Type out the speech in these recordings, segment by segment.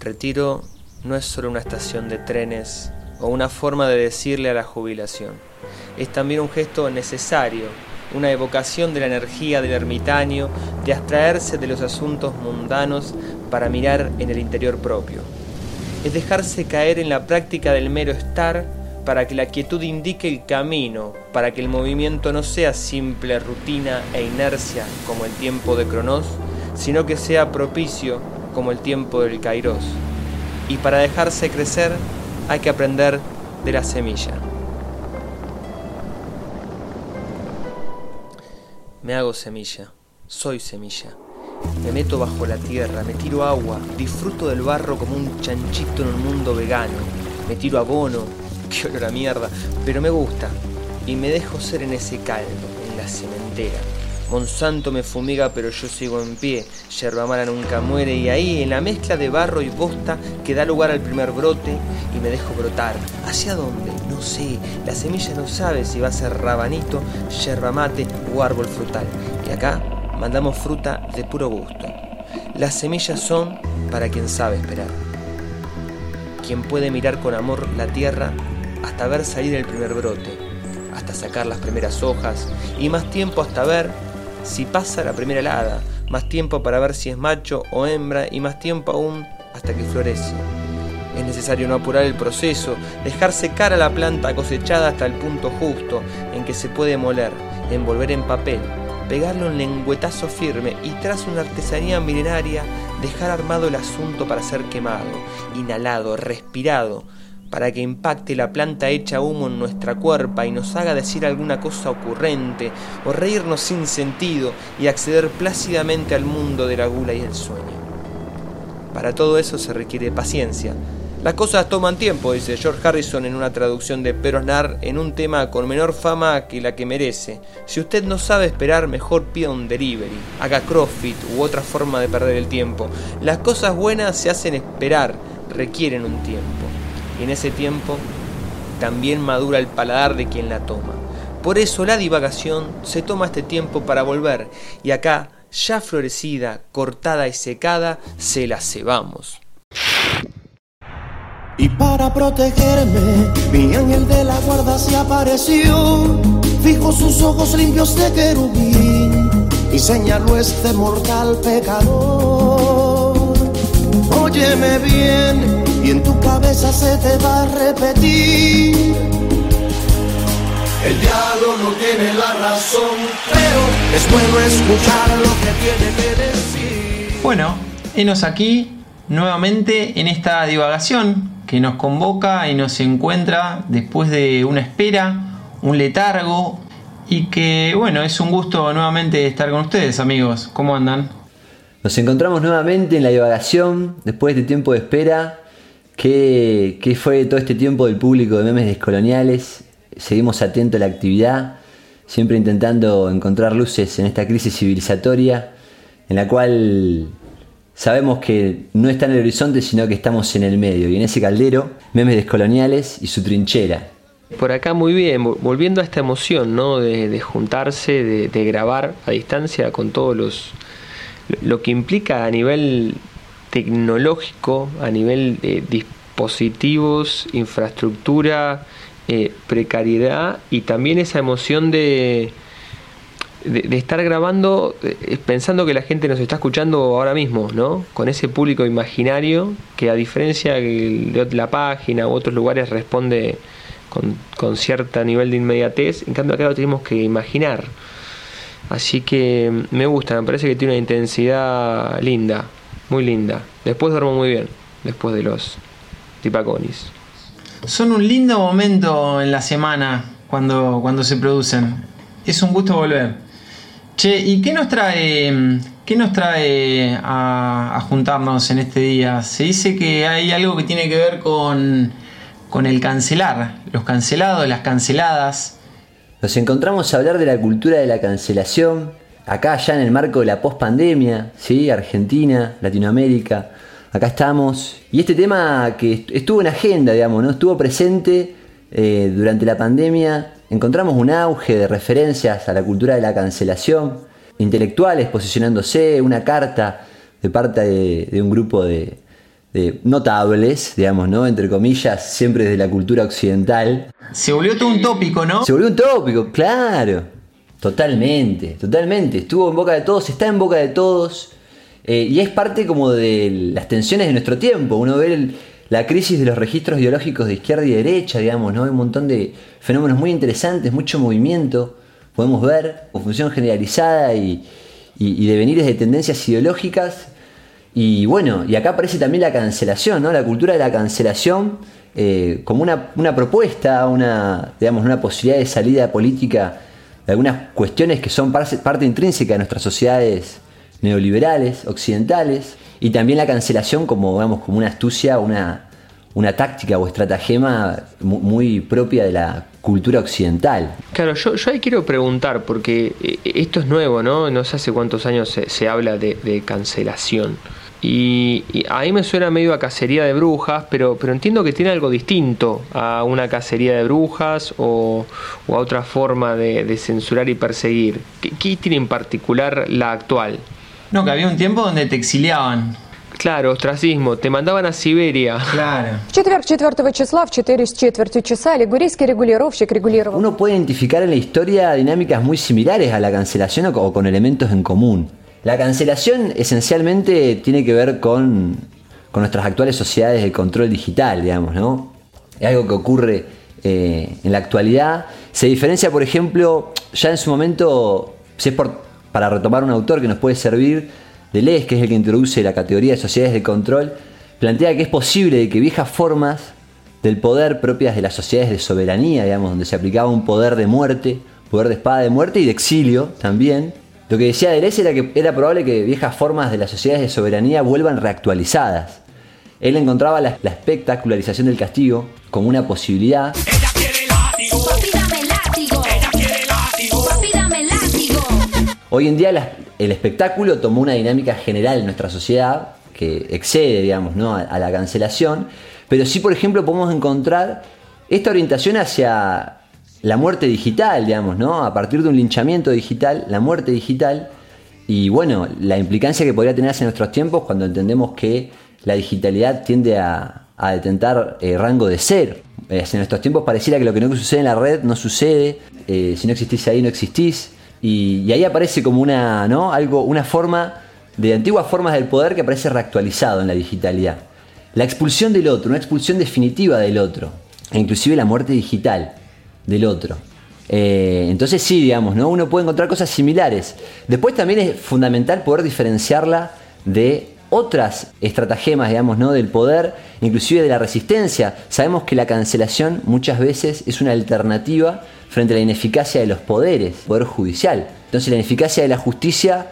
Retiro no es solo una estación de trenes o una forma de decirle a la jubilación. Es también un gesto necesario, una evocación de la energía del ermitaño, de abstraerse de los asuntos mundanos para mirar en el interior propio. Es dejarse caer en la práctica del mero estar para que la quietud indique el camino, para que el movimiento no sea simple rutina e inercia como el tiempo de Cronos, sino que sea propicio como el tiempo del Kairos. Y para dejarse crecer hay que aprender de la semilla. Me hago semilla, soy semilla. Me meto bajo la tierra, me tiro agua, disfruto del barro como un chanchito en un mundo vegano. Me tiro abono, qué olor a mierda, pero me gusta. Y me dejo ser en ese caldo, en la cementera. Monsanto me fumiga pero yo sigo en pie, yerba mala nunca muere y ahí en la mezcla de barro y bosta que da lugar al primer brote y me dejo brotar. ¿Hacia dónde? No sé, la semilla no sabe si va a ser rabanito, yerba mate o árbol frutal. Y acá mandamos fruta de puro gusto. Las semillas son para quien sabe esperar. Quien puede mirar con amor la tierra hasta ver salir el primer brote, hasta sacar las primeras hojas y más tiempo hasta ver si pasa la primera helada, más tiempo para ver si es macho o hembra y más tiempo aún hasta que florece. Es necesario no apurar el proceso, dejar secar a la planta cosechada hasta el punto justo en que se puede moler, envolver en papel, pegarle un lengüetazo firme y tras una artesanía milenaria dejar armado el asunto para ser quemado, inhalado, respirado, para que impacte la planta hecha humo en nuestra cuerpa y nos haga decir alguna cosa ocurrente o reírnos sin sentido y acceder plácidamente al mundo de la gula y el sueño. Para todo eso se requiere paciencia. Las cosas toman tiempo, dice George Harrison en una traducción de Perosnar en un tema con menor fama que la que merece. Si usted no sabe esperar, mejor pida un delivery, haga crossfit u otra forma de perder el tiempo. Las cosas buenas se hacen esperar, requieren un tiempo en ese tiempo también madura el paladar de quien la toma. Por eso la divagación se toma este tiempo para volver y acá, ya florecida, cortada y secada, se la cebamos. Y para protegerme, mi ángel de la guarda se apareció, fijo sus ojos limpios de querubín y señaló este mortal pecador. Óyeme bien, y en tu cabeza se te va a repetir. El diablo no tiene la razón, pero es bueno escuchar lo que tiene que decir. Bueno, enos aquí nuevamente en esta divagación que nos convoca y nos encuentra después de una espera, un letargo y que bueno, es un gusto nuevamente estar con ustedes amigos. ¿Cómo andan? Nos encontramos nuevamente en la divagación después de tiempo de espera ¿Qué, fue todo este tiempo del público de memes descoloniales? Seguimos atentos a la actividad, siempre intentando encontrar luces en esta crisis civilizatoria, en la cual sabemos que no está en el horizonte, sino que estamos en el medio. Y en ese caldero, memes descoloniales y su trinchera. Por acá muy bien, volviendo a esta emoción, ¿no? De, juntarse, de, grabar a distancia con todos los lo que implica a nivel tecnológico, a nivel de dispositivos, infraestructura, eh, precariedad y también esa emoción de, de, estar grabando eh, pensando que la gente nos está escuchando ahora mismo, ¿no? Con ese público imaginario que a diferencia de la página u otros lugares responde con, con cierto nivel de inmediatez, en cambio acá lo tenemos que imaginar. Así que me gusta, me parece que tiene una intensidad linda muy linda. Después duermo muy bien, después de los tipaconis. Son un lindo momento en la semana cuando, cuando se producen. Es un gusto volver. Che, ¿y qué nos trae, qué nos trae a, a juntarnos en este día? Se dice que hay algo que tiene que ver con, con el cancelar, los cancelados, las canceladas. Nos encontramos a hablar de la cultura de la cancelación, acá ya en el marco de la pospandemia, ¿sí? Argentina, Latinoamérica, acá estamos. Y este tema que estuvo en agenda, digamos, ¿no? estuvo presente eh, durante la pandemia, encontramos un auge de referencias a la cultura de la cancelación, intelectuales posicionándose, una carta de parte de, un grupo de, notables, digamos, ¿no? Entre comillas, siempre desde la cultura occidental. Se volvió todo un tópico, ¿no? Se volvió un tópico, claro. Totalmente, totalmente. Estuvo en boca de todos, está en boca de todos. Eh, y es parte como de las tensiones de nuestro tiempo. Uno ve la crisis de los registros ideológicos de izquierda y derecha, digamos, ¿no? Hay un montón de fenómenos muy interesantes, mucho movimiento. Podemos ver, función generalizada y, y, y devenires de tendencias ideológicas y bueno, y acá aparece también la cancelación, ¿no? La cultura de la cancelación eh, como una, propuesta, una, digamos, una posibilidad de salida política algunas cuestiones que son parte, intrínseca de nuestras sociedades neoliberales, occidentales, y también la cancelación como, digamos, como una astucia, una, una táctica o estratagema muy propia de la cultura occidental. Claro, yo, yo ahí quiero preguntar, porque eh, esto es nuevo, ¿no? No sé hace cuántos años se, habla de cancelación. Y, ahí me suena medio a cacería de brujas, pero, pero entiendo que tiene algo distinto a una cacería de brujas o, a otra forma de, censurar y perseguir. ¿Qué, tiene en particular la actual? No, que había un tiempo donde te exiliaban. Claro, ostracismo, te mandaban a Siberia. Claro. Uno puede identificar en la historia dinámicas muy similares a la cancelación o con elementos en común. La cancelación esencialmente tiene que ver con, nuestras actuales sociedades de control digital, digamos, ¿no? Es algo que ocurre eh, en la actualidad. Se diferencia, por ejemplo, ya en su momento, si es para retomar un autor que nos puede servir, Deleuze, que es el que introduce la categoría de sociedades de control, plantea que es posible que viejas formas del poder propias de las sociedades de soberanía, digamos, donde se aplicaba un poder de muerte, poder de espada de muerte y de exilio también, lo que decía Deleuze era que era probable que viejas formas de las sociedades de soberanía vuelvan reactualizadas. Él encontraba la, espectacularización del castigo como una posibilidad. Hoy en día el espectáculo tomó una dinámica general en nuestra sociedad que excede, digamos, ¿no? a, a la cancelación, pero sí, por ejemplo, podemos encontrar esta orientación hacia la muerte digital, digamos, ¿no? A partir de un linchamiento digital, la muerte digital y bueno, la implicancia que podría tener en nuestros tiempos cuando entendemos que la digitalidad tiende a, detentar eh, rango de ser. Eh, en nuestros tiempos pareciera que lo que no sucede en la red no sucede, eh, si no existís ahí no existís, y, ahí aparece como una, ¿no? Algo, una forma de antiguas formas del poder que aparece reactualizado en la digitalidad. La expulsión del otro, una expulsión definitiva del otro, e inclusive la muerte digital del otro. Eh, entonces sí, digamos, ¿no? Uno puede encontrar cosas similares. Después también es fundamental poder diferenciarla de otras estratagemas, digamos, ¿no? del poder, inclusive de la resistencia. Sabemos que la cancelación muchas veces es una alternativa frente a la ineficacia de los poderes, poder judicial. Entonces la ineficacia de la justicia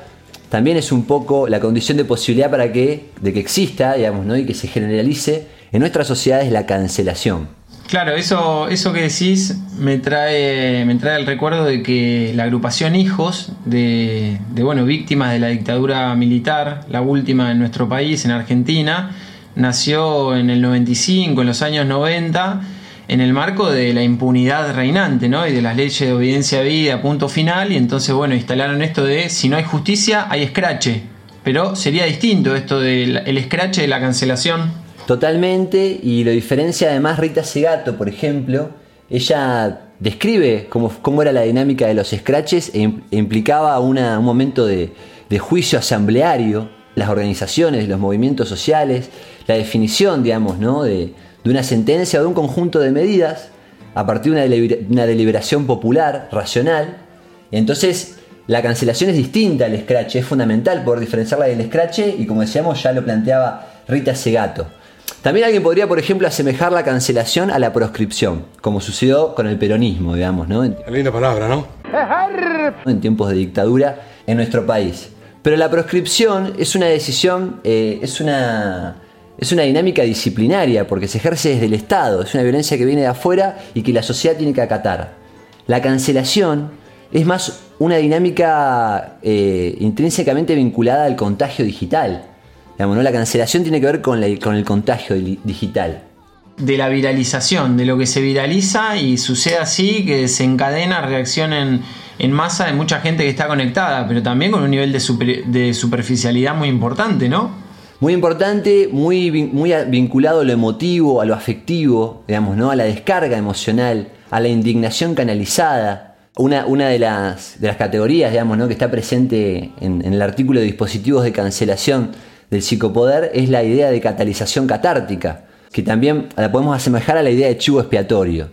también es un poco la condición de posibilidad para que, de que exista, digamos, ¿no? y que se generalice en nuestras sociedades la cancelación. Claro, eso, eso que decís me trae, me trae el recuerdo de que la agrupación Hijos de, de, bueno, víctimas de la dictadura militar, la última en nuestro país, en Argentina, nació en el 95, en los años 90, en el marco de la impunidad reinante, ¿no? Y de las leyes de obediencia a vida, punto final, y entonces, bueno, instalaron esto de si no hay justicia, hay escrache. Pero sería distinto esto del el escrache de la cancelación. Totalmente, y lo diferencia además Rita Segato, por ejemplo, ella describe cómo, cómo era la dinámica de los scratches e, implicaba un momento de, juicio asambleario, las organizaciones, los movimientos sociales, la definición, digamos, ¿no? de, una sentencia o de un conjunto de medidas a partir de una, deliberación popular, racional. Entonces, la cancelación es distinta al scratch, es fundamental poder diferenciarla del scratch y como decíamos ya lo planteaba Rita Segato. También alguien podría, por ejemplo, asemejar la cancelación a la proscripción, como sucedió con el peronismo, digamos, ¿no? linda palabra, ¿no? En tiempos de dictadura en nuestro país. Pero la proscripción es una decisión, eh, es, una, es una dinámica disciplinaria, porque se ejerce desde el Estado, es una violencia que viene de afuera y que la sociedad tiene que acatar. La cancelación es más una dinámica eh, intrínsecamente vinculada al contagio digital la cancelación tiene que ver con, con el contagio digital. De la viralización, de lo que se viraliza y sucede así, que desencadena reacción en, en masa de mucha gente que está conectada, pero también con un nivel de, de superficialidad muy importante, ¿no? Muy importante, muy, muy vinculado a lo emotivo, a lo afectivo, digamos, ¿no? a la descarga emocional, a la indignación canalizada. Una, una de, las, de, las, categorías digamos, ¿no? que está presente en, en el artículo de dispositivos de cancelación del psicopoder es la idea de catalización catártica, que también la podemos asemejar a la idea de chivo expiatorio,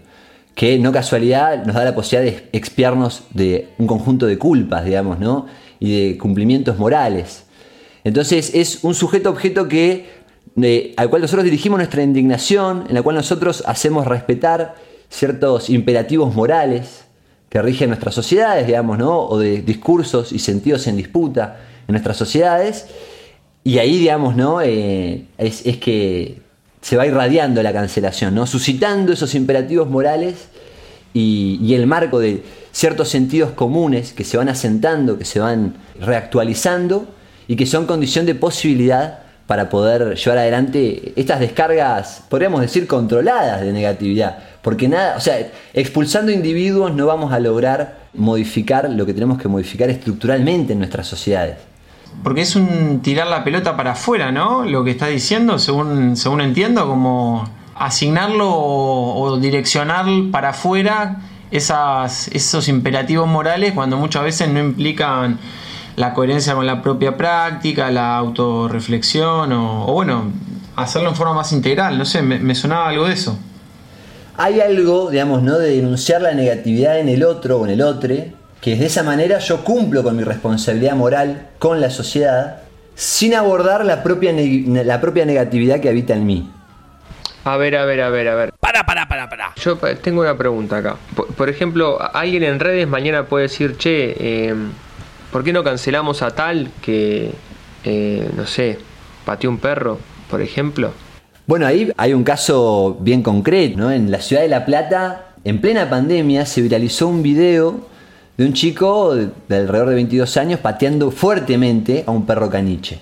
que no casualidad nos da la posibilidad de expiarnos de un conjunto de culpas, digamos, ¿no? y de cumplimientos morales. Entonces es un sujeto objeto que, al cual nosotros dirigimos nuestra indignación, en la cual nosotros hacemos respetar ciertos imperativos morales que rigen nuestras sociedades, digamos, ¿no? o de discursos y sentidos en disputa en nuestras sociedades, y ahí, digamos, ¿no? Eh, es, que se va irradiando la cancelación, ¿no? suscitando esos imperativos morales y, y, el marco de ciertos sentidos comunes que se van asentando, que se van reactualizando y que son condición de posibilidad para poder llevar adelante estas descargas, podríamos decir, controladas de negatividad. Porque nada, o sea, expulsando individuos no vamos a lograr modificar lo que tenemos que modificar estructuralmente en nuestras sociedades. Porque es un tirar la pelota para afuera, ¿no? Lo que está diciendo, según, según entiendo, como asignarlo o, direccionar para afuera esos imperativos morales cuando muchas veces no implican la coherencia con la propia práctica, la autorreflexión o, bueno, hacerlo en forma más integral. No sé, me, sonaba algo de eso. Hay algo, digamos, ¿no? De denunciar la negatividad en el otro o en el otro que de esa manera yo cumplo con mi responsabilidad moral con la sociedad sin abordar la propia, la propia negatividad que habita en mí. A ver, a ver, a ver, a ver. Para, para, para, para. Yo tengo una pregunta acá. Por, ejemplo, alguien en redes mañana puede decir, che, em, ¿por qué no cancelamos a tal que, eh, no sé, pateó un perro, por ejemplo? Bueno, ahí hay un caso bien concreto, ¿no? En la ciudad de La Plata, en plena pandemia, se viralizó un video de un chico de, alrededor de 22 años pateando fuertemente a un perro caniche.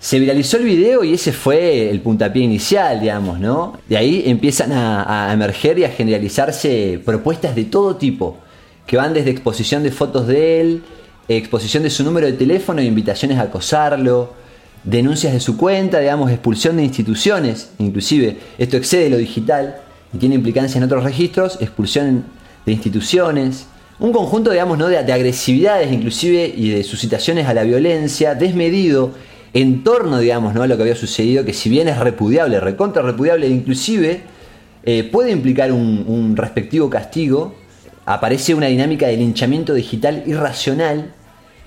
Se viralizó el video y ese fue el puntapié inicial, digamos, ¿no? De ahí empiezan a, emerger y a generalizarse propuestas de todo tipo, que van desde exposición de fotos de él, exposición de su número de teléfono e invitaciones a acosarlo, denuncias de su cuenta, digamos, expulsión de instituciones, inclusive esto excede lo digital y tiene implicancia en otros registros, expulsión de instituciones, un conjunto, digamos, ¿no? de, agresividades inclusive y de suscitaciones a la violencia desmedido en torno, digamos, ¿no? a lo que había sucedido, que si bien es repudiable, recontra repudiable, inclusive eh, puede implicar un, respectivo castigo, aparece una dinámica de linchamiento digital irracional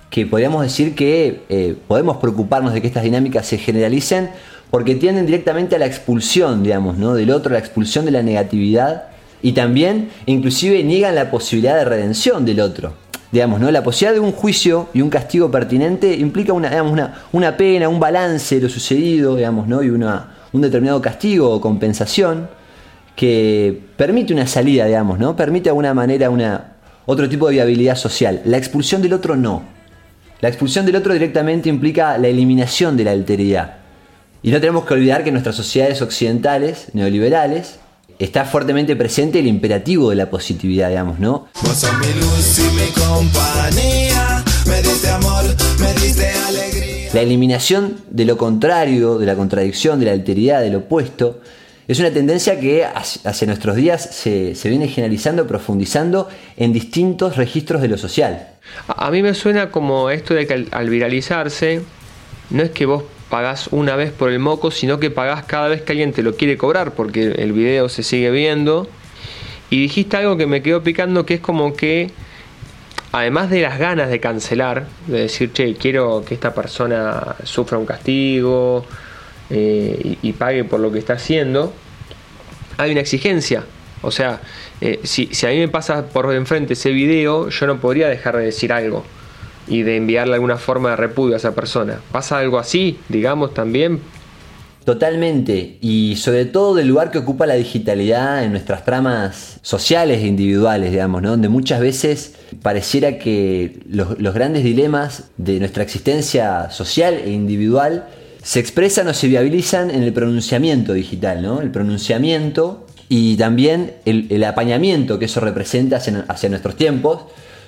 que podríamos decir que eh, podemos preocuparnos de que estas dinámicas se generalicen porque tienden directamente a la expulsión, digamos, ¿no? del otro, la expulsión de la negatividad y también, inclusive, niegan la posibilidad de redención del otro. Digamos, ¿no? La posibilidad de un juicio y un castigo pertinente implica una, una, pena, un balance de lo sucedido, digamos, ¿no? Y una, un determinado castigo o compensación que permite una salida, digamos, ¿no? Permite de alguna manera una, otro tipo de viabilidad social. La expulsión del otro no. La expulsión del otro directamente implica la eliminación de la alteridad. Y no tenemos que olvidar que nuestras sociedades occidentales, neoliberales, está fuertemente presente el imperativo de la positividad, digamos, ¿no? La eliminación de lo contrario, de la contradicción, de la alteridad, del opuesto, es una tendencia que hacia nuestros días se, viene generalizando, profundizando en distintos registros de lo social. A mí me suena como esto de que al viralizarse, no es que vos pagás una vez por el moco, sino que pagás cada vez que alguien te lo quiere cobrar, porque el video se sigue viendo. Y dijiste algo que me quedó picando, que es como que, además de las ganas de cancelar, de decir, che, quiero que esta persona sufra un castigo eh, y, pague por lo que está haciendo, hay una exigencia. O sea, eh, si, si a mí me pasa por enfrente ese video, yo no podría dejar de decir algo y de enviarle alguna forma de repudio a esa persona. ¿Pasa algo así, digamos, también? Totalmente, y sobre todo del lugar que ocupa la digitalidad en nuestras tramas sociales e individuales, digamos, ¿no? donde muchas veces pareciera que los, los grandes dilemas de nuestra existencia social e individual se expresan o se viabilizan en el pronunciamiento digital, ¿no? El pronunciamiento y también el, el apañamiento que eso representa hacia, hacia nuestros tiempos,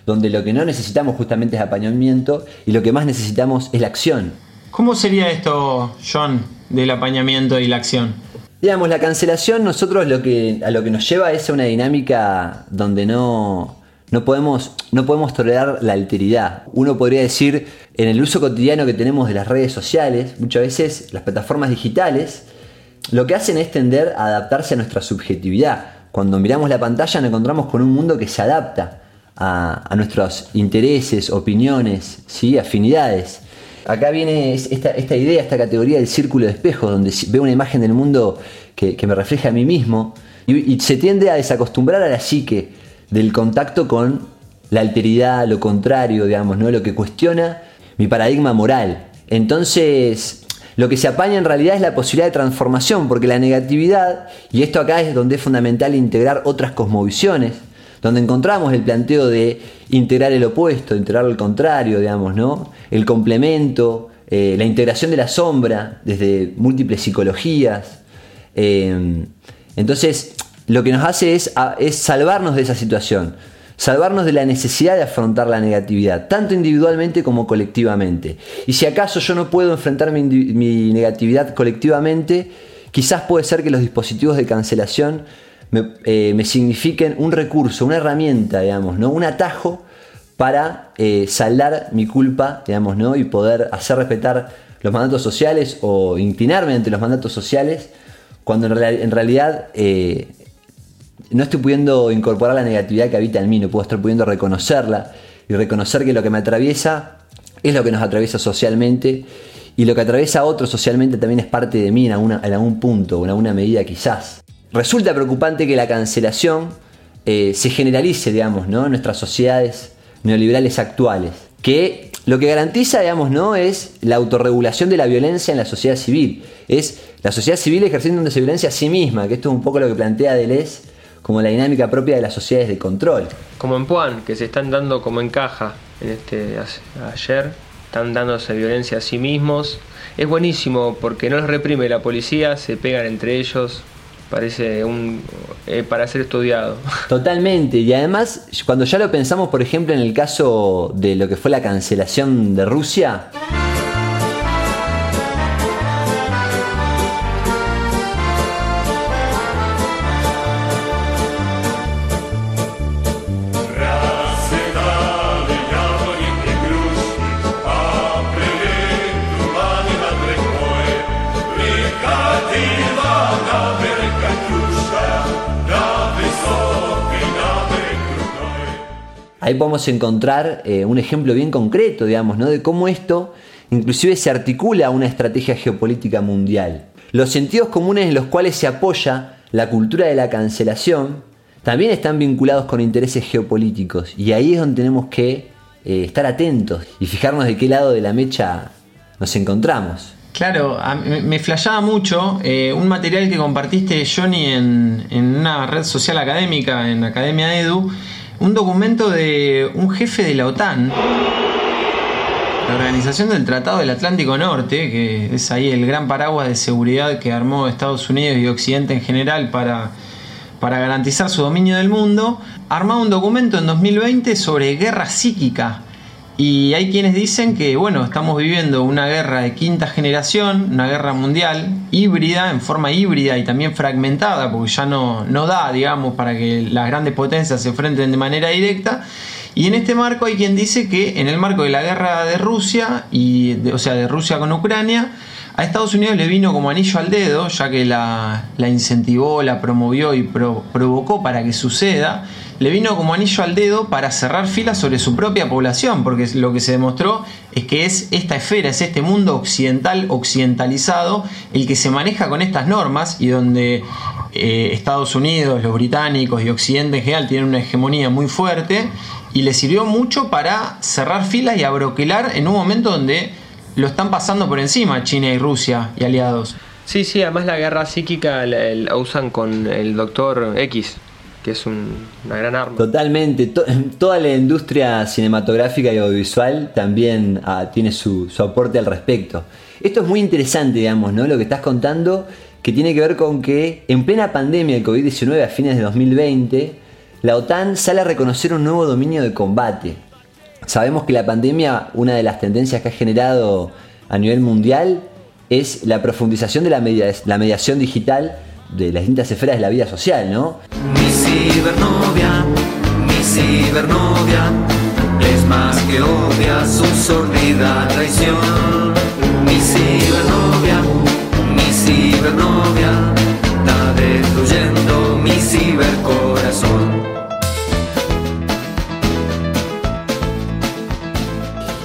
donde lo que no necesitamos justamente es apañamiento y lo que más necesitamos es la acción. ¿Cómo sería esto, John, del apañamiento y la acción? Digamos, la cancelación nosotros lo que, a lo que nos lleva es a una dinámica donde no, no, podemos, no podemos tolerar la alteridad. Uno podría decir, en el uso cotidiano que tenemos de las redes sociales, muchas veces las plataformas digitales, lo que hacen es tender a adaptarse a nuestra subjetividad. Cuando miramos la pantalla nos encontramos con un mundo que se adapta a, nuestros intereses, opiniones, ¿sí? afinidades. Acá viene esta, idea, esta categoría del círculo de espejos, donde veo una imagen del mundo que, me refleja a mí mismo y, se tiende a desacostumbrar a la psique del contacto con la alteridad, lo contrario, digamos, ¿no? lo que cuestiona mi paradigma moral. Entonces, lo que se apaña en realidad es la posibilidad de transformación, porque la negatividad, y esto acá es donde es fundamental integrar otras cosmovisiones, donde encontramos el planteo de integrar el opuesto, integrar el contrario, digamos, ¿no? El complemento, eh, la integración de la sombra desde múltiples psicologías. Eh, entonces, lo que nos hace es, salvarnos de esa situación, salvarnos de la necesidad de afrontar la negatividad, tanto individualmente como colectivamente. Y si acaso yo no puedo enfrentar mi, mi negatividad colectivamente, quizás puede ser que los dispositivos de cancelación eh, me, signifiquen un recurso, una herramienta, digamos, ¿no? un atajo para eh, saldar mi culpa digamos, ¿no? y poder hacer respetar los mandatos sociales o inclinarme ante los mandatos sociales cuando en, realidad eh, no estoy pudiendo incorporar la negatividad que habita en mí, no puedo estar pudiendo reconocerla y reconocer que lo que me atraviesa es lo que nos atraviesa socialmente y lo que atraviesa a otros socialmente también es parte de mí en, algún punto o en alguna medida quizás. Resulta preocupante que la cancelación eh, se generalice, digamos, ¿no? en nuestras sociedades neoliberales actuales, que lo que garantiza, digamos, ¿no? es la autorregulación de la violencia en la sociedad civil, es la sociedad civil ejerciendo una violencia a sí misma, que esto es un poco lo que plantea Deleuze como la dinámica propia de las sociedades de control. Como en Puan, que se están dando como en caja en este, ayer, están dándose violencia a sí mismos. Es buenísimo porque no los reprime la policía, se pegan entre ellos, parece un eh, para ser estudiado. Totalmente, y además cuando ya lo pensamos, por ejemplo, en el caso de lo que fue la cancelación de Rusia, ahí podemos encontrar eh, un ejemplo bien concreto, digamos, ¿no? de cómo esto inclusive se articula una estrategia geopolítica mundial. Los sentidos comunes en los cuales se apoya la cultura de la cancelación también están vinculados con intereses geopolíticos y ahí es donde tenemos que eh, estar atentos y fijarnos de qué lado de la mecha nos encontramos. Claro, me flashaba mucho eh, un material que compartiste, Johnny, en, en, una red social académica, en Academia Edu, un documento de un jefe de la OTAN, la Organización del Tratado del Atlántico Norte, que es ahí el gran paraguas de seguridad que armó Estados Unidos y Occidente en general para, para garantizar su dominio del mundo, armó un documento en 2020 sobre guerra psíquica y hay quienes dicen que, bueno, estamos viviendo una guerra de quinta generación, una guerra mundial, híbrida, en forma híbrida y también fragmentada, porque ya no, no da, digamos, para que las grandes potencias se enfrenten de manera directa. Y en este marco hay quien dice que en el marco de la guerra de Rusia, y o sea, de Rusia con Ucrania, a Estados Unidos le vino como anillo al dedo, ya que la, incentivó, la promovió y provocó para que suceda le vino como anillo al dedo para cerrar filas sobre su propia población, porque lo que se demostró es que es esta esfera, es este mundo occidental, occidentalizado, el que se maneja con estas normas y donde eh, Estados Unidos, los británicos y Occidente en general tienen una hegemonía muy fuerte y le sirvió mucho para cerrar filas y abroquelar en un momento donde lo están pasando por encima China y Rusia y aliados. Sí, sí, además la guerra psíquica la usan con el doctor X, que es una gran arma. Totalmente, toda la industria cinematográfica y audiovisual también ah, tiene su, aporte al respecto. Esto es muy interesante, digamos, ¿no? Lo que estás contando, que tiene que ver con que en plena pandemia del COVID-19 a fines de 2020, la OTAN sale a reconocer un nuevo dominio de combate. Sabemos que la pandemia, una de las tendencias que ha generado a nivel mundial es la profundización de la, la mediación digital de las distintas esferas de la vida social, ¿no? Mi cibernovia, mi cibernovia, es más que obvia su sordida traición. Mi cibernovia, mi cibernovia, está destruyendo mi cibercorazón.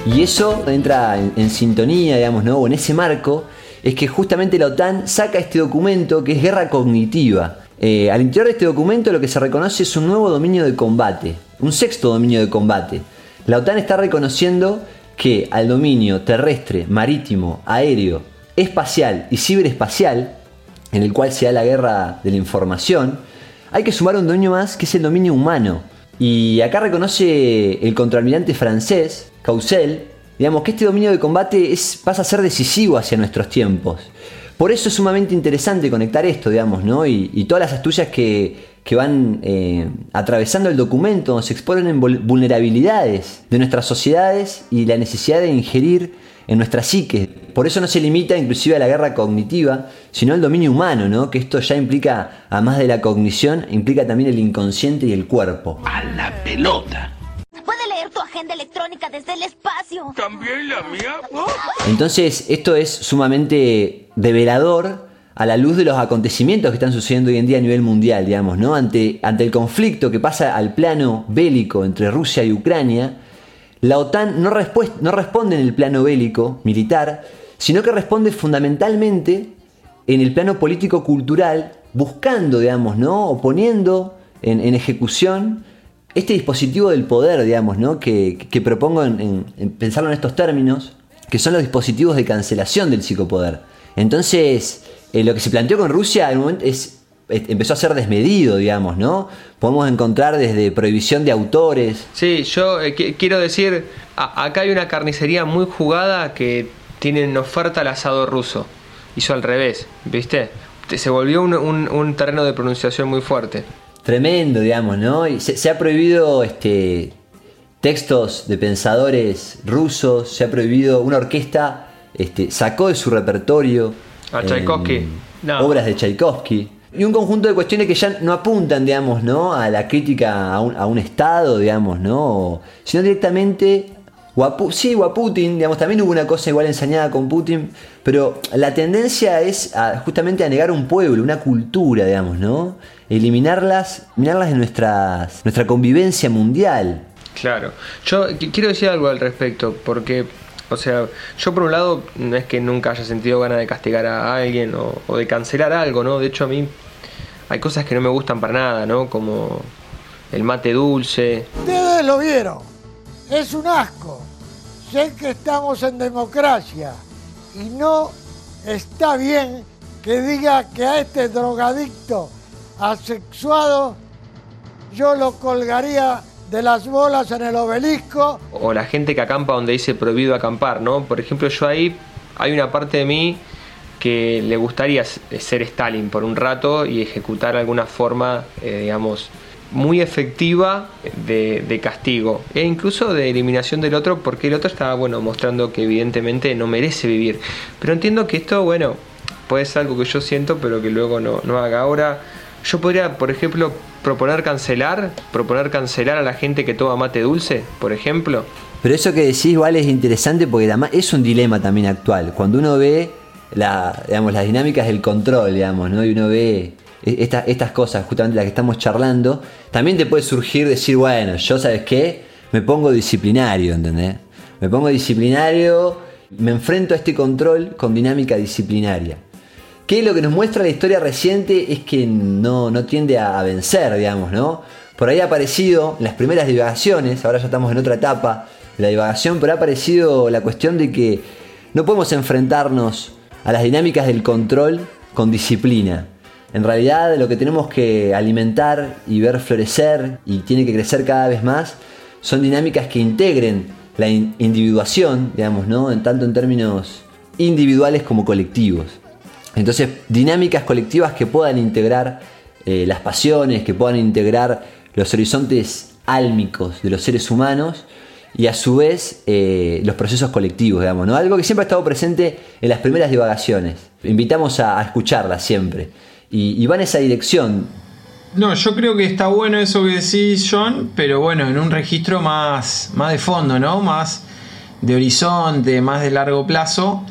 Y eso entra en, sintonía, digamos, ¿no? O en ese marco, es que justamente la OTAN saca este documento que es guerra cognitiva. Eh, al interior de este documento lo que se reconoce es un nuevo dominio de combate, un sexto dominio de combate. La OTAN está reconociendo que al dominio terrestre, marítimo, aéreo, espacial y ciberespacial, en el cual se da la guerra de la información, hay que sumar un dominio más que es el dominio humano. Y acá reconoce el contraalmirante francés, Causel, digamos que este dominio de combate pasa a ser decisivo hacia nuestros tiempos. Por eso es sumamente interesante conectar esto, digamos, ¿no? Y, todas las asturias que, van eh, atravesando el documento se exponen en vulnerabilidades de nuestras sociedades y la necesidad de ingerir en nuestra psique. Por eso no se limita inclusive a la guerra cognitiva, sino al dominio humano, ¿no? que esto ya implica, además de la cognición, implica también el inconsciente y el cuerpo. A la pelota. Tu agenda electrónica desde el espacio. ¿También la mía? Entonces, esto es sumamente develador a la luz de los acontecimientos que están sucediendo hoy en día a nivel mundial, digamos, ¿no? Ante, ante el conflicto que pasa al plano bélico entre Rusia y Ucrania, la OTAN no, no responde en el plano bélico, militar, sino que responde fundamentalmente en el plano político-cultural, buscando, digamos, ¿no? o poniendo en, ejecución este dispositivo del poder, digamos, ¿no? que, propongo en, pensarlo en estos términos, que son los dispositivos de cancelación del psicopoder. Entonces, eh, lo que se planteó con Rusia en momento es empezó a ser desmedido, digamos, ¿no? Podemos encontrar desde prohibición de autores. Sí, yo eh, quiero decir, acá hay una carnicería muy jugada que tiene en oferta el asado ruso. Hizo al revés, ¿viste? Se volvió un, terreno de pronunciación muy fuerte. Tremendo, digamos, ¿no? Y se, ha prohibido este, textos de pensadores rusos, se ha prohibido una orquesta, este, sacó de su repertorio. A Tchaikovsky. Obras de Tchaikovsky y un conjunto de cuestiones que ya no apuntan, digamos, ¿no? a la crítica a un, Estado, digamos, ¿no? sino directamente sí, o a Putin, digamos, también hubo una cosa igual ensañada con Putin, pero la tendencia es justamente a negar un pueblo, una cultura, digamos, ¿no? Eliminarlas, eliminarlas de nuestras, nuestra convivencia mundial. Claro, yo quiero decir algo al respecto, porque o sea, yo por un lado no es que nunca haya sentido ganas de castigar a alguien o, o, de cancelar algo, ¿no? De hecho a mí hay cosas que no me gustan para nada, ¿no? Como el mate dulce. Ustedes lo vieron, es un asco. Sé que estamos en democracia y no está bien que diga que a este drogadicto asexuado yo lo colgaría de las bolas en el obelisco. O la gente que acampa donde dice prohibido acampar, ¿no? Por ejemplo, yo ahí hay una parte de mí que le gustaría ser Stalin por un rato y ejecutar alguna forma, eh, digamos, muy efectiva de, castigo e incluso de eliminación del otro porque el otro estaba bueno mostrando que evidentemente no merece vivir pero entiendo que esto bueno puede ser algo que yo siento pero que luego no, no haga ahora yo podría por ejemplo proponer cancelar proponer cancelar a la gente que toma mate dulce por ejemplo pero eso que decís igual es interesante porque es un dilema también actual cuando uno ve la, las dinámicas del control, digamos, ¿no? Y uno ve e, estas cosas, justamente las que estamos charlando, también te puede surgir decir, bueno, yo, ¿sabes qué? Me pongo disciplinario, ¿entendés? Me pongo disciplinario, me enfrento a este control con dinámica disciplinaria. Que lo que nos muestra la historia reciente es que no, no tiende a, vencer, digamos, ¿no? Por ahí ha aparecido las primeras divagaciones, ahora ya estamos en otra etapa de la divagación, pero ha aparecido la cuestión de que no podemos enfrentarnos a las dinámicas del control con disciplina. En realidad lo que tenemos que alimentar y ver florecer y tiene que crecer cada vez más son dinámicas que integren la individuación, digamos, ¿no? En tanto en términos individuales como colectivos. Entonces, dinámicas colectivas que puedan integrar eh, las pasiones, que puedan integrar los horizontes álmicos de los seres humanos y a su vez eh, los procesos colectivos, digamos, ¿no? Algo que siempre ha estado presente en las primeras divagaciones. Invitamos a, a escucharlas siempre. Y, y va en esa dirección. No, yo creo que está bueno eso que decís, John, pero bueno, en un registro más, más de fondo, ¿no? Más de horizonte, más de largo plazo.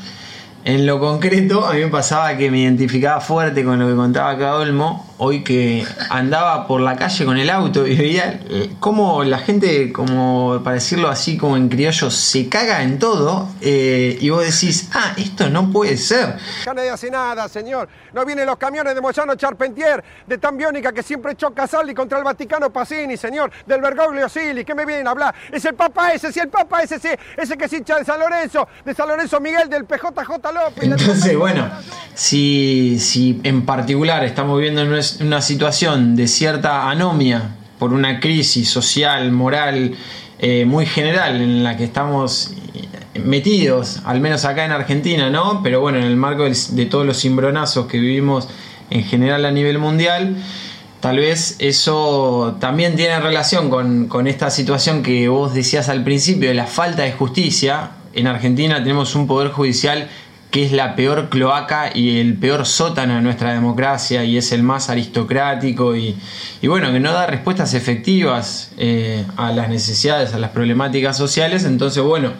En lo concreto, a mí me pasaba que me identificaba fuerte con lo que contaba acá Olmo, hoy que andaba por la calle con el auto y veía eh, cómo la gente, como para decirlo así como en criollo, se caga en todo eh, y vos decís, ah, esto no puede ser. Ya nadie hace nada, señor. No vienen los camiones de Moyano Charpentier, de Tambiónica que siempre choca Saldi contra el Vaticano Pacini, señor, del Bergoglio Sili, ¿qué me vienen a hablar? Es el Papa ese, sí, el Papa ese, sí, ese que es hincha de San Lorenzo, de San Lorenzo Miguel, del PJJ López. Entonces, bueno, si, si en particular estamos viendo una situación de cierta anomia por una crisis social, moral, eh, muy general en la que estamos metidos, al menos acá en Argentina, ¿no? Pero bueno, en el marco de todos los cimbronazos que vivimos en general a nivel mundial, tal vez eso también tiene relación con, con esta situación que vos decías al principio de la falta de justicia. En Argentina tenemos un poder judicial que es la peor cloaca y el peor sótano de nuestra democracia y es el más aristocrático y, bueno, que no da respuestas efectivas eh, a las necesidades, a las problemáticas sociales. Entonces, bueno,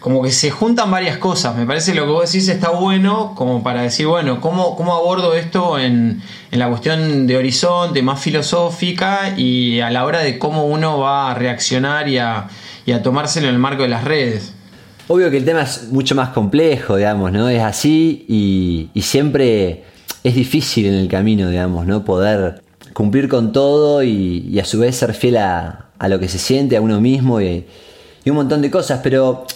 como que se juntan varias cosas. Me parece que lo que vos decís está bueno como para decir, bueno, ¿cómo, cómo abordo esto en, en la cuestión de horizonte, más filosófica y a la hora de cómo uno va a reaccionar y a, y a tomárselo en el marco de las redes? Obvio que el tema es mucho más complejo, digamos, ¿no? Es así y, y siempre es difícil en el camino, digamos, ¿no? Poder cumplir con todo y, y a su vez ser fiel a, a, lo que se siente, a uno mismo y, un montón de cosas, pero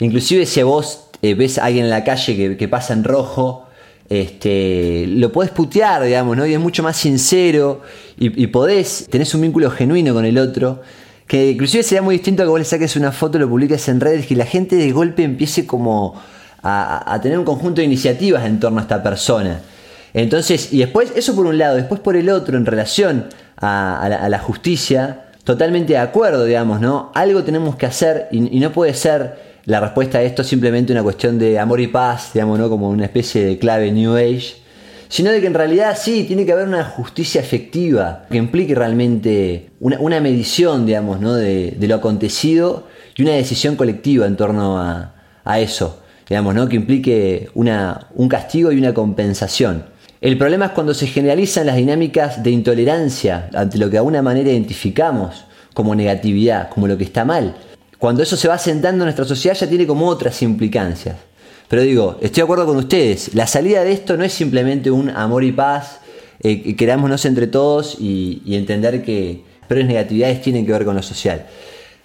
inclusive si vos eh, ves a alguien en la calle que, que pasa en rojo, este, lo podés putear, digamos, ¿no? Y es mucho más sincero y, y podés, tenés un vínculo genuino con el otro que inclusive sería muy distinto que vos le saques una foto, lo publiques en redes, que la gente de golpe empiece como a, a, tener un conjunto de iniciativas en torno a esta persona. Entonces, y después, eso por un lado, después por el otro, en relación a, a, la, a la, justicia, totalmente de acuerdo, digamos, ¿no? Algo tenemos que hacer y, y, no puede ser la respuesta a esto simplemente una cuestión de amor y paz, digamos, ¿no? Como una especie de clave New Age sino de que en realidad sí, tiene que haber una justicia efectiva que implique realmente una, una medición, digamos, ¿no? de, de, lo acontecido y una decisión colectiva en torno a, a eso, digamos, ¿no? que implique una, un castigo y una compensación. El problema es cuando se generalizan las dinámicas de intolerancia ante lo que de alguna manera identificamos como negatividad, como lo que está mal. Cuando eso se va sentando en nuestra sociedad ya tiene como otras implicancias. Pero digo, estoy de acuerdo con ustedes. La salida de esto no es simplemente un amor y paz, eh, querámonos entre todos y, entender que las negatividades tienen que ver con lo social.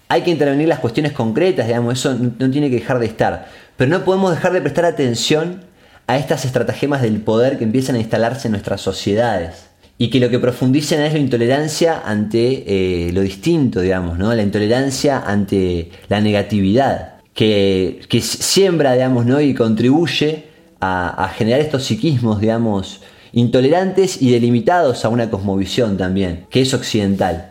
Hay que intervenir las cuestiones concretas, digamos, eso no, tiene que dejar de estar. Pero no podemos dejar de prestar atención a estas estratagemas del poder que empiezan a instalarse en nuestras sociedades y que lo que profundizan es la intolerancia ante eh, lo distinto, digamos, ¿no? la intolerancia ante la negatividad que, que siembra, digamos, ¿no? y contribuye a, generar estos psiquismos, digamos, intolerantes y delimitados a una cosmovisión también, que es occidental.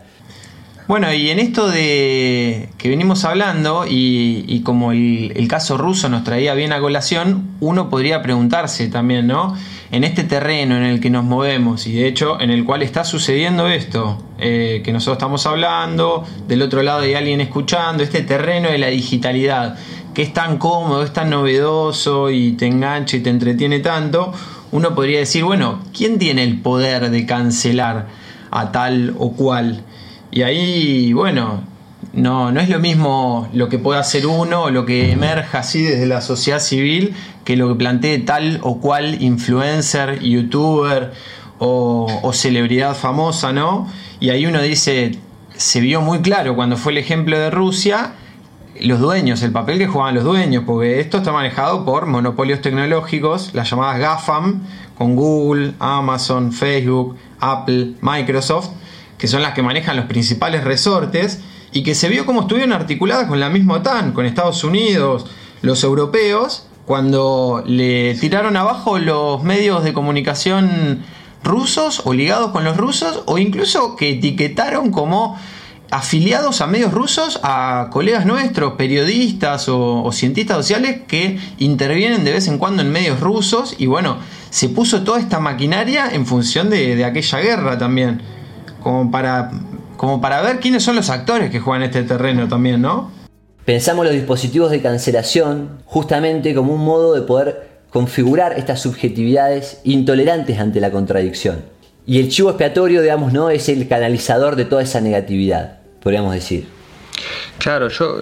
Bueno, y en esto de que venimos hablando, y, como el, caso ruso nos traía bien a colación, uno podría preguntarse también, ¿no? En este terreno en el que nos movemos, y de hecho en el cual está sucediendo esto, eh, que nosotros estamos hablando, del otro lado hay alguien escuchando, este terreno de la digitalidad, que es tan cómodo, es tan novedoso y te engancha y te entretiene tanto, uno podría decir, bueno, ¿quién tiene el poder de cancelar a tal o cual? Y ahí, bueno, no, no es lo mismo lo que pueda hacer uno lo que emerja así desde la sociedad civil que lo que plantee tal o cual influencer, youtuber o, o celebridad famosa, ¿no? Y ahí uno dice, se vio muy claro cuando fue el ejemplo de Rusia, los dueños, el papel que juegan los dueños, porque esto está manejado por monopolios tecnológicos, las llamadas GAFAM, con Google, Amazon, Facebook, Apple, Microsoft, que son las que manejan los principales resortes y que se vio como estuvieron articuladas con la misma OTAN, con Estados Unidos, los europeos, cuando le tiraron abajo los medios de comunicación rusos o ligados con los rusos o incluso que etiquetaron como afiliados a medios rusos, a colegas nuestros, periodistas o, cientistas sociales que intervienen de vez en cuando en medios rusos y bueno, se puso toda esta maquinaria en función de, aquella guerra también, como para, como para ver quiénes son los actores que juegan este terreno también, ¿no? Pensamos los dispositivos de cancelación justamente como un modo de poder configurar estas subjetividades intolerantes ante la contradicción. Y el chivo expiatorio, digamos, no es el canalizador de toda esa negatividad, podríamos decir. Claro, yo,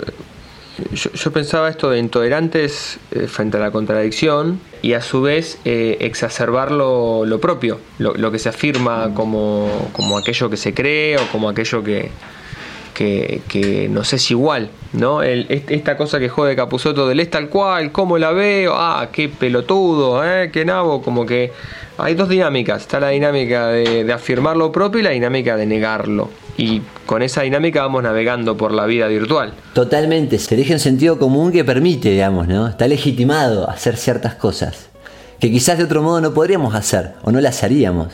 yo, pensaba esto de intolerantes eh, frente a la contradicción y a su vez eh, exacerbar lo, propio, lo, que se afirma como, como aquello que se cree o como aquello que, que, que nos es igual, ¿no? esta cosa que jode Capuzoto del es tal cual, cómo la veo, ah, qué pelotudo, ¿eh? qué nabo, como que hay dos dinámicas, está la dinámica de, afirmar lo propio y la dinámica de negarlo. Y con esa dinámica vamos navegando por la vida virtual. Totalmente, se deja un sentido común que permite, digamos, ¿no? Está legitimado hacer ciertas cosas que quizás de otro modo no podríamos hacer o no las haríamos.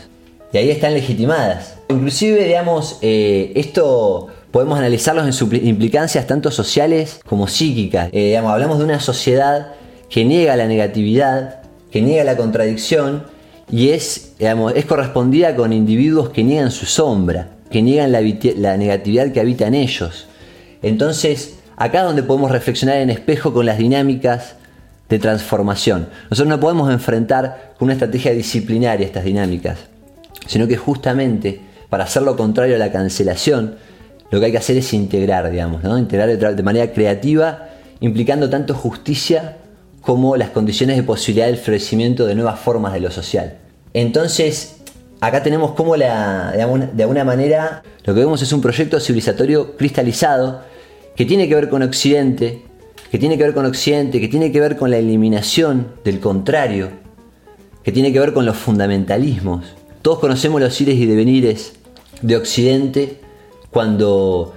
Y ahí están legitimadas. Inclusive, digamos, eh, esto podemos analizarlos en sus implicancias tanto sociales como psíquicas. Eh, hablamos de una sociedad que niega la negatividad, que niega la contradicción y es, es correspondida con individuos que niegan su sombra, que niegan la, negatividad que habita en ellos. Entonces, acá es donde podemos reflexionar en espejo con las dinámicas de transformación. Nosotros no podemos enfrentar con una estrategia disciplinaria estas dinámicas, sino que justamente para hacer lo contrario a la cancelación, lo que hay que hacer es integrar, digamos, ¿no? integrar de, manera creativa, implicando tanto justicia como las condiciones de posibilidad del florecimiento de nuevas formas de lo social. Entonces, acá tenemos como la, de alguna manera, lo que vemos es un proyecto civilizatorio cristalizado que tiene que ver con Occidente, que tiene que ver con Occidente, que tiene que ver con la eliminación del contrario, que tiene que ver con los fundamentalismos. Todos conocemos los ires y devenires de Occidente cuando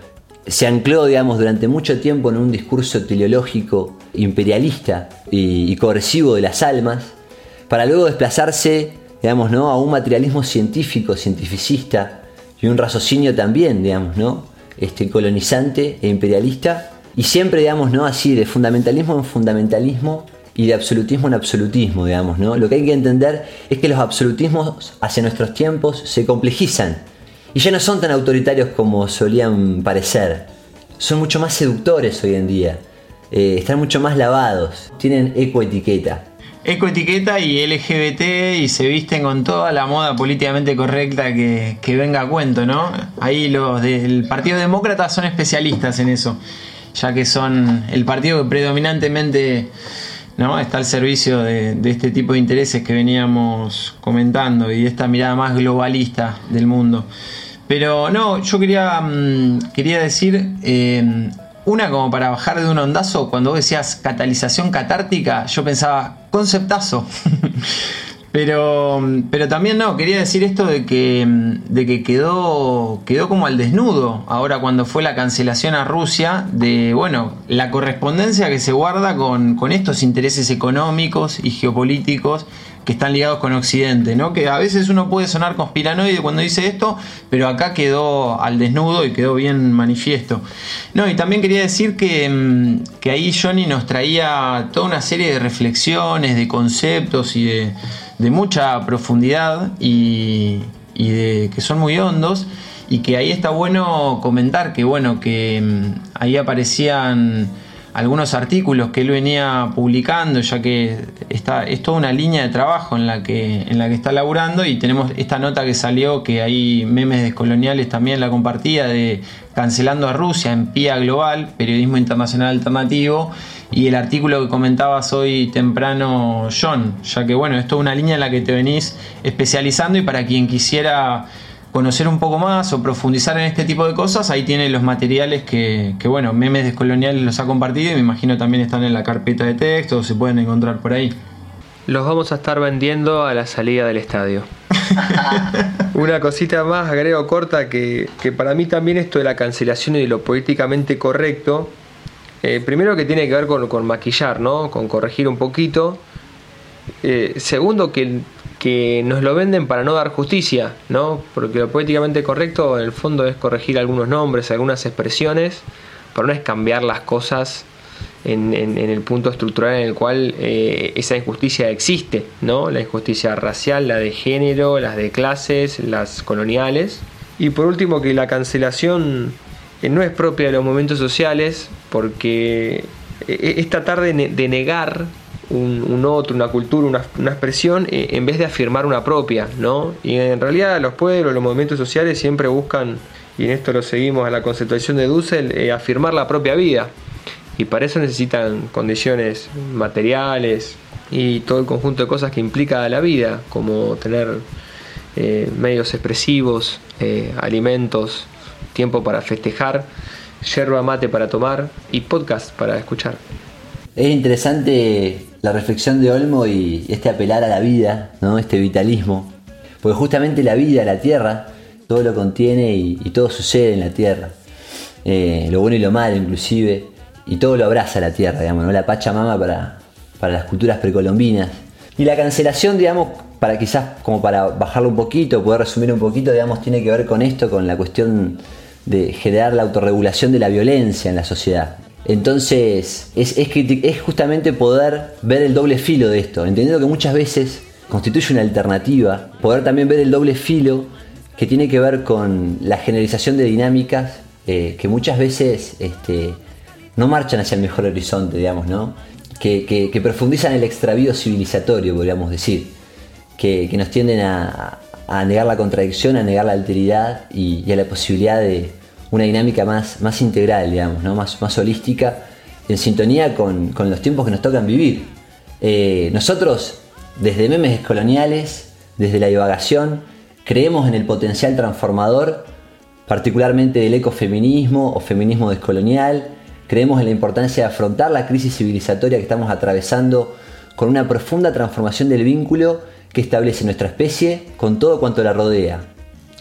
se ancló, digamos, durante mucho tiempo en un discurso teleológico imperialista y, coercivo de las almas, para luego desplazarse, digamos, ¿no? a un materialismo científico, cientificista y un raciocinio también, digamos, ¿no? este, colonizante e imperialista, y siempre, digamos, ¿no? así, de fundamentalismo en fundamentalismo y de absolutismo en absolutismo, digamos, ¿no? Lo que hay que entender es que los absolutismos hacia nuestros tiempos se complejizan y ya no son tan autoritarios como solían parecer. Son mucho más seductores hoy en día. Eh, están mucho más lavados. Tienen ecoetiqueta. Ecoetiqueta y LGBT y se visten con toda la moda políticamente correcta que, venga a cuento, ¿no? Ahí los del Partido Demócrata son especialistas en eso, ya que son el partido que predominantemente ¿no? está al servicio de, de, este tipo de intereses que veníamos comentando y esta mirada más globalista del mundo. Pero no, yo quería, mm, quería decir, eh, una como para bajar de un ondazo, cuando vos decías catalización catártica, yo pensaba conceptazo. Pero, pero también no, quería decir esto de que, de que quedó, quedó como al desnudo ahora cuando fue la cancelación a Rusia de, bueno, la correspondencia que se guarda con, con estos intereses económicos y geopolíticos que están ligados con Occidente, ¿no? Que a veces uno puede sonar conspiranoide cuando dice esto, pero acá quedó al desnudo y quedó bien manifiesto. No, y también quería decir que, mm, que ahí Johnny nos traía toda una serie de reflexiones, de conceptos y de, de mucha profundidad y, y de, que son muy hondos y que ahí está bueno comentar que bueno que mm, ahí aparecían algunos artículos que él venía publicando, ya que está, es toda una línea de trabajo en la, que, en la que está laburando y tenemos esta nota que salió, que hay memes descoloniales también la compartía, de cancelando a Rusia en PIA Global, Periodismo Internacional Alternativo, y el artículo que comentabas hoy temprano, John, ya que bueno, es toda una línea en la que te venís especializando y para quien quisiera conocer un poco más o profundizar en este tipo de cosas, ahí tiene los materiales que, bueno, Memes Descoloniales los ha compartido y me imagino también están en la carpeta de texto o se pueden encontrar por ahí. Los vamos a estar vendiendo a la salida del estadio. Una cosita más, agrego corta, que, para mí también esto de la cancelación y de lo políticamente correcto, eh, primero que tiene que ver con, con, maquillar, ¿no? con corregir un poquito. Eh, segundo, que que nos lo venden para no dar justicia, ¿no? Porque lo poéticamente correcto en el fondo es corregir algunos nombres, algunas expresiones, pero no es cambiar las cosas en, el punto estructural en el cual eh, esa injusticia existe, ¿no? La injusticia racial, la de género, las de clases, las coloniales. Y por último que la cancelación eh, no es propia de los momentos sociales porque eh, es tratar de, negar un, otro, una cultura, una, expresión, en vez de afirmar una propia, ¿no? Y en realidad los pueblos, los movimientos sociales siempre buscan, y en esto lo seguimos a la conceptuación de Dussel, afirmar la propia vida y para eso necesitan condiciones materiales y todo el conjunto de cosas que implica la vida, como tener eh, medios expresivos, eh, alimentos, tiempo para festejar, yerba mate para tomar y podcast para escuchar. Es interesante la reflexión de Olmo y este apelar a la vida, ¿no? este vitalismo, porque justamente la vida, la tierra, todo lo contiene y, todo sucede en la tierra, eh, lo bueno y lo malo inclusive, y todo lo abraza la tierra, digamos, ¿no? la Pachamama para, para las culturas precolombinas. Y la cancelación, digamos, para quizás como para bajarlo un poquito, poder resumir un poquito, digamos, tiene que ver con esto, con la cuestión de generar la autorregulación de la violencia en la sociedad. Entonces, es, es, es justamente poder ver el doble filo de esto, entendiendo que muchas veces constituye una alternativa, poder también ver el doble filo que tiene que ver con la generalización de dinámicas eh, que muchas veces este, no marchan hacia el mejor horizonte, digamos, ¿no? Que, profundizan el extravío civilizatorio, podríamos decir, que, nos tienden a, negar la contradicción, a negar la alteridad y, a la posibilidad de una dinámica más, más integral, digamos, ¿no? más, más holística, en sintonía con, los tiempos que nos tocan vivir. Eh, nosotros, desde memes coloniales, desde la divagación, creemos en el potencial transformador, particularmente del ecofeminismo o feminismo descolonial, Creemos en la importancia de afrontar la crisis civilizatoria que estamos atravesando con una profunda transformación del vínculo que establece nuestra especie con todo cuanto la rodea.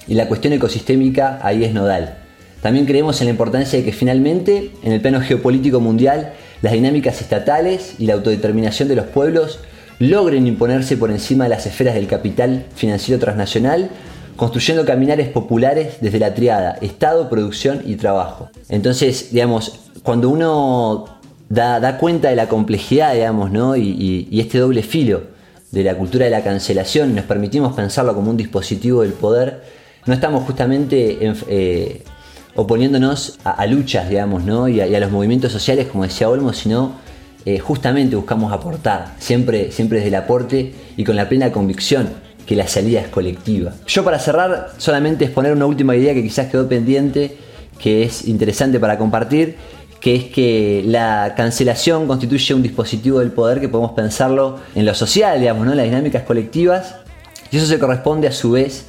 Y la cuestión ecosistémica ahí es nodal. También creemos en la importancia de que finalmente, en el plano geopolítico mundial, las dinámicas estatales y la autodeterminación de los pueblos logren imponerse por encima de las esferas del capital financiero transnacional construyendo caminares populares desde la triada Estado, producción y trabajo. Entonces, digamos, cuando uno da, cuenta de la complejidad, digamos, ¿no? y, este doble filo de la cultura de la cancelación, nos permitimos pensarlo como un dispositivo del poder, no estamos justamente eh, oponiéndonos a, luchas, digamos, ¿no? y, a, los movimientos sociales, como decía Olmo, sino eh, justamente buscamos aportar, siempre, siempre desde el aporte y con la plena convicción que la salida es colectiva. Yo para cerrar solamente exponer una última idea que quizás quedó pendiente, que es interesante para compartir, que es que la cancelación constituye un dispositivo del poder que podemos pensarlo en lo social, digamos, ¿no? en las dinámicas colectivas, y eso se corresponde a su vez,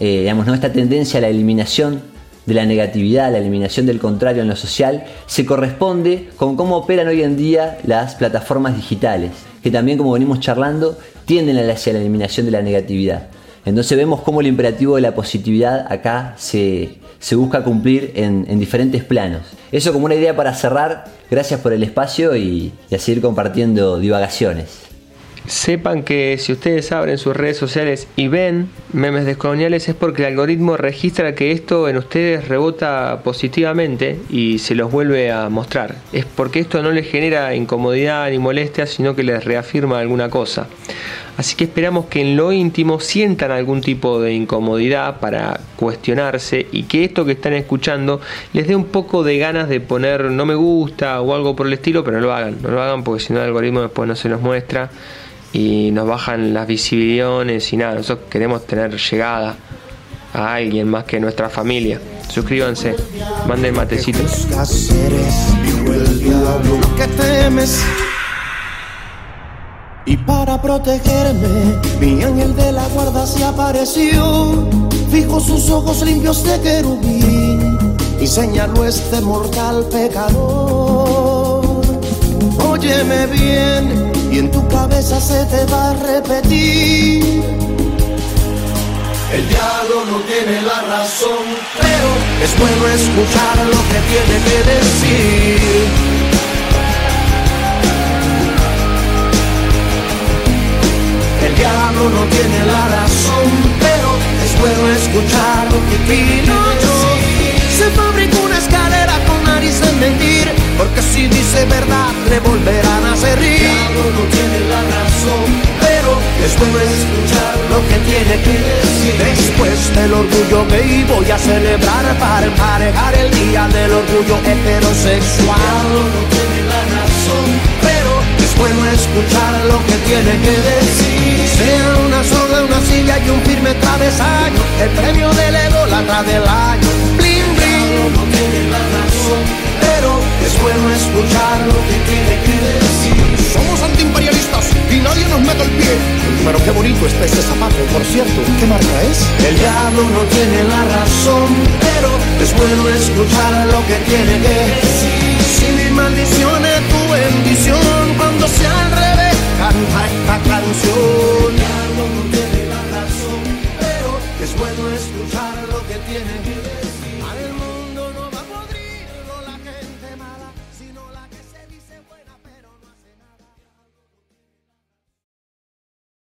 eh, digamos, ¿no? esta tendencia a la eliminación de la negatividad, la eliminación del contrario en lo social, se corresponde con cómo operan hoy en día las plataformas digitales, que también, como venimos charlando, tienden hacia la eliminación de la negatividad. Entonces vemos cómo el imperativo de la positividad acá se, busca cumplir en, diferentes planos. Eso como una idea para cerrar, gracias por el espacio y, y a seguir compartiendo divagaciones. Sepan que si ustedes abren sus redes sociales y ven memes descoloniales es porque el algoritmo registra que esto en ustedes rebota positivamente y se los vuelve a mostrar. Es porque esto no les genera incomodidad ni molestia, sino que les reafirma alguna cosa. Así que esperamos que en lo íntimo sientan algún tipo de incomodidad para cuestionarse y que esto que están escuchando les dé un poco de ganas de poner no me gusta o algo por el estilo, pero no lo hagan, no lo hagan porque si no el algoritmo después no se los muestra y nos bajan las visibilidades y nada, nosotros queremos tener llegada a alguien más que nuestra familia. Suscríbanse, manden matecitos. Y para protegerme, mi ángel de la guarda se apareció. Fijo sus ojos limpios de querubín y señaló este mortal pecador. Óyeme bien, y en tu cabeza se te va a repetir. El diablo no tiene la razón, pero es bueno escuchar lo que tiene que decir. El diablo no tiene la razón, pero es bueno escuchar lo que Pinocho se si dice verdad le volverán a hacer rir. No tiene la razón, pero es bueno escuchar lo que tiene que decir. Después del orgullo gay voy a celebrar para emparejar el día del orgullo heterosexual. No tiene la razón, pero es bueno escuchar lo que tiene que decir. Sea una sola, una silla y un firme travesaño, el premio del ególatra del año. No tiene la razón, pero es bueno escuchar lo que tiene que decir. Somos antiimperialistas y nadie nos mete el pie. Pero qué bonito está ese zapato, por cierto. ¿Qué marca es? El diablo no tiene la razón, pero es bueno escuchar lo que tiene que decir. Si mi maldición es tu bendición, cuando sea al revés, canta esta canción.